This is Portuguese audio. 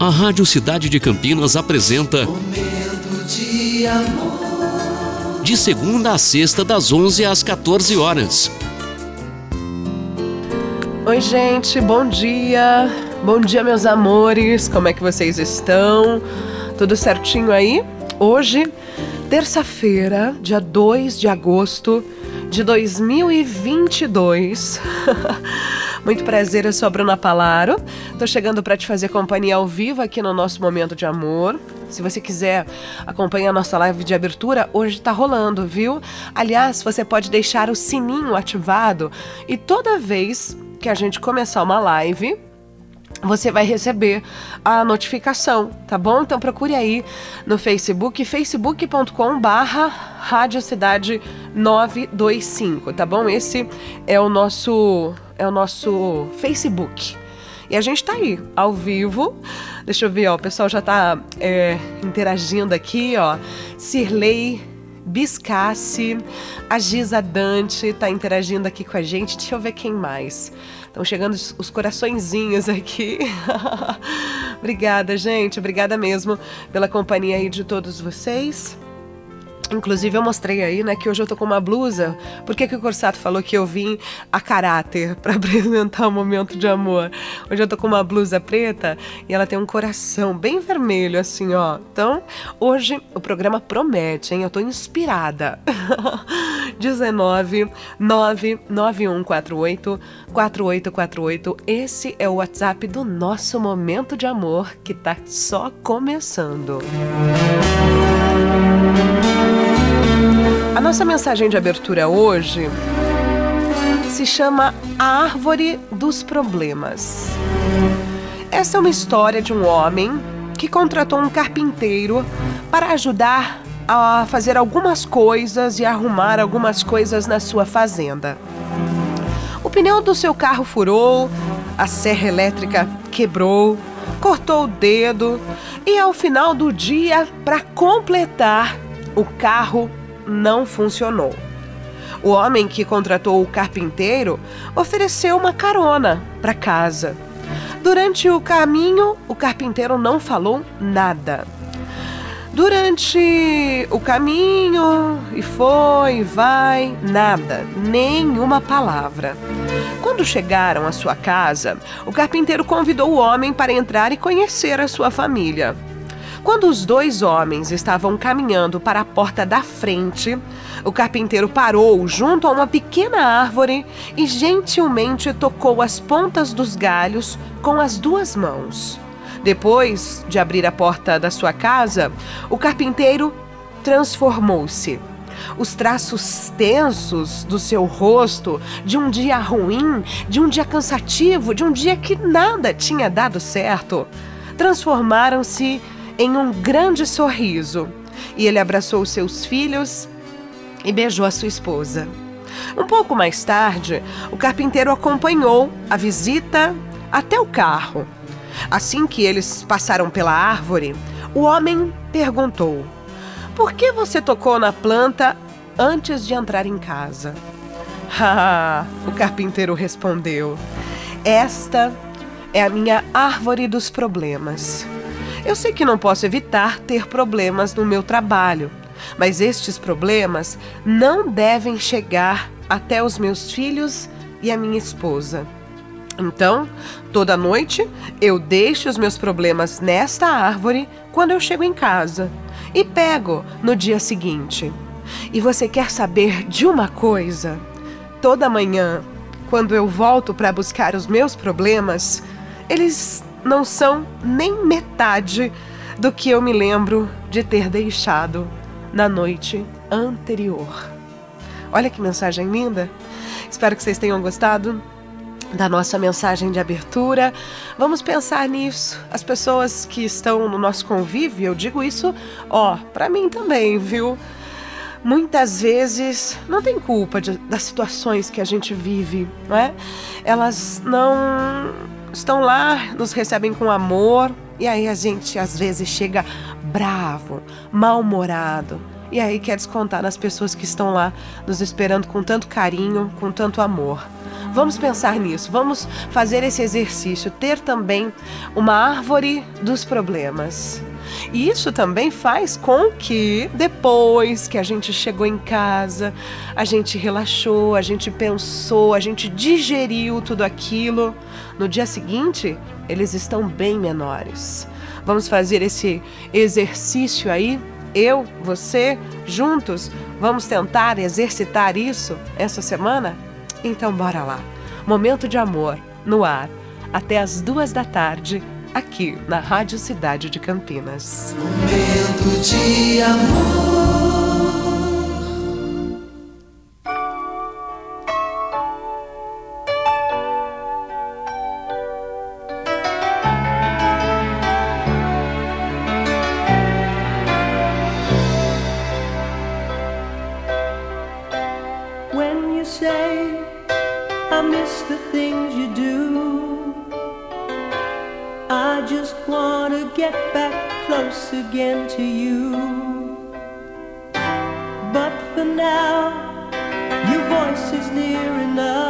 A Rádio Cidade de Campinas apresenta Momento de amor. de segunda a sexta das 11 às 14 horas. Oi, gente, bom dia. Bom dia, meus amores. Como é que vocês estão? Tudo certinho aí? Hoje, terça-feira, dia 2 de agosto de 2022. Muito prazer, eu sou a Bruna Palaro. Tô chegando para te fazer companhia ao vivo aqui no nosso momento de amor. Se você quiser acompanhar a nossa live de abertura, hoje tá rolando, viu? Aliás, você pode deixar o sininho ativado e toda vez que a gente começar uma live, você vai receber a notificação, tá bom? Então procure aí no Facebook, facebook.com barra Rádio Cidade 925, tá bom? Esse é o nosso é o nosso Facebook. E a gente tá aí, ao vivo. Deixa eu ver, ó, o pessoal já tá é, interagindo aqui, ó. Sirley Biscassi, a Giza Dante tá interagindo aqui com a gente. Deixa eu ver quem mais. Estão chegando os coraçõezinhos aqui. Obrigada, gente. Obrigada mesmo pela companhia aí de todos vocês. Inclusive, eu mostrei aí, né, que hoje eu tô com uma blusa. Por que, que o Corsato falou que eu vim a caráter para apresentar o momento de amor? Hoje eu tô com uma blusa preta e ela tem um coração bem vermelho, assim, ó. Então, hoje o programa promete, hein? Eu tô inspirada. 19 99148 4848. Esse é o WhatsApp do nosso momento de amor que tá só começando. A nossa mensagem de abertura hoje se chama A Árvore dos Problemas. Essa é uma história de um homem que contratou um carpinteiro para ajudar a fazer algumas coisas e arrumar algumas coisas na sua fazenda. O pneu do seu carro furou, a serra elétrica quebrou, cortou o dedo e ao final do dia, para completar, o carro não funcionou. O homem que contratou o carpinteiro ofereceu uma carona para casa. Durante o caminho, o carpinteiro não falou nada. Durante o caminho, e foi, e vai, nada, nenhuma palavra. Quando chegaram à sua casa, o carpinteiro convidou o homem para entrar e conhecer a sua família. Quando os dois homens estavam caminhando para a porta da frente, o carpinteiro parou junto a uma pequena árvore e gentilmente tocou as pontas dos galhos com as duas mãos. Depois de abrir a porta da sua casa, o carpinteiro transformou-se. Os traços tensos do seu rosto, de um dia ruim, de um dia cansativo, de um dia que nada tinha dado certo, transformaram-se em um grande sorriso. E ele abraçou seus filhos e beijou a sua esposa. Um pouco mais tarde, o carpinteiro acompanhou a visita até o carro. Assim que eles passaram pela árvore, o homem perguntou: Por que você tocou na planta antes de entrar em casa? Ah, o carpinteiro respondeu: Esta é a minha árvore dos problemas. Eu sei que não posso evitar ter problemas no meu trabalho, mas estes problemas não devem chegar até os meus filhos e a minha esposa. Então, toda noite eu deixo os meus problemas nesta árvore quando eu chego em casa e pego no dia seguinte. E você quer saber de uma coisa? Toda manhã, quando eu volto para buscar os meus problemas, eles não são nem metade do que eu me lembro de ter deixado na noite anterior. Olha que mensagem linda! Espero que vocês tenham gostado da nossa mensagem de abertura. Vamos pensar nisso. As pessoas que estão no nosso convívio, eu digo isso, ó, para mim também, viu? Muitas vezes não tem culpa de, das situações que a gente vive, não é? Elas não estão lá, nos recebem com amor, e aí a gente às vezes chega bravo, mal-humorado, e aí quer descontar nas pessoas que estão lá nos esperando com tanto carinho, com tanto amor. Vamos pensar nisso, vamos fazer esse exercício, ter também uma árvore dos problemas. E isso também faz com que depois que a gente chegou em casa, a gente relaxou, a gente pensou, a gente digeriu tudo aquilo, no dia seguinte eles estão bem menores. Vamos fazer esse exercício aí, eu, você, juntos, vamos tentar exercitar isso essa semana? Então bora lá. Momento de amor no ar até as duas da tarde aqui na Rádio Cidade de Campinas. Momento de amor. just want to get back close again to you. But for now, your voice is near enough.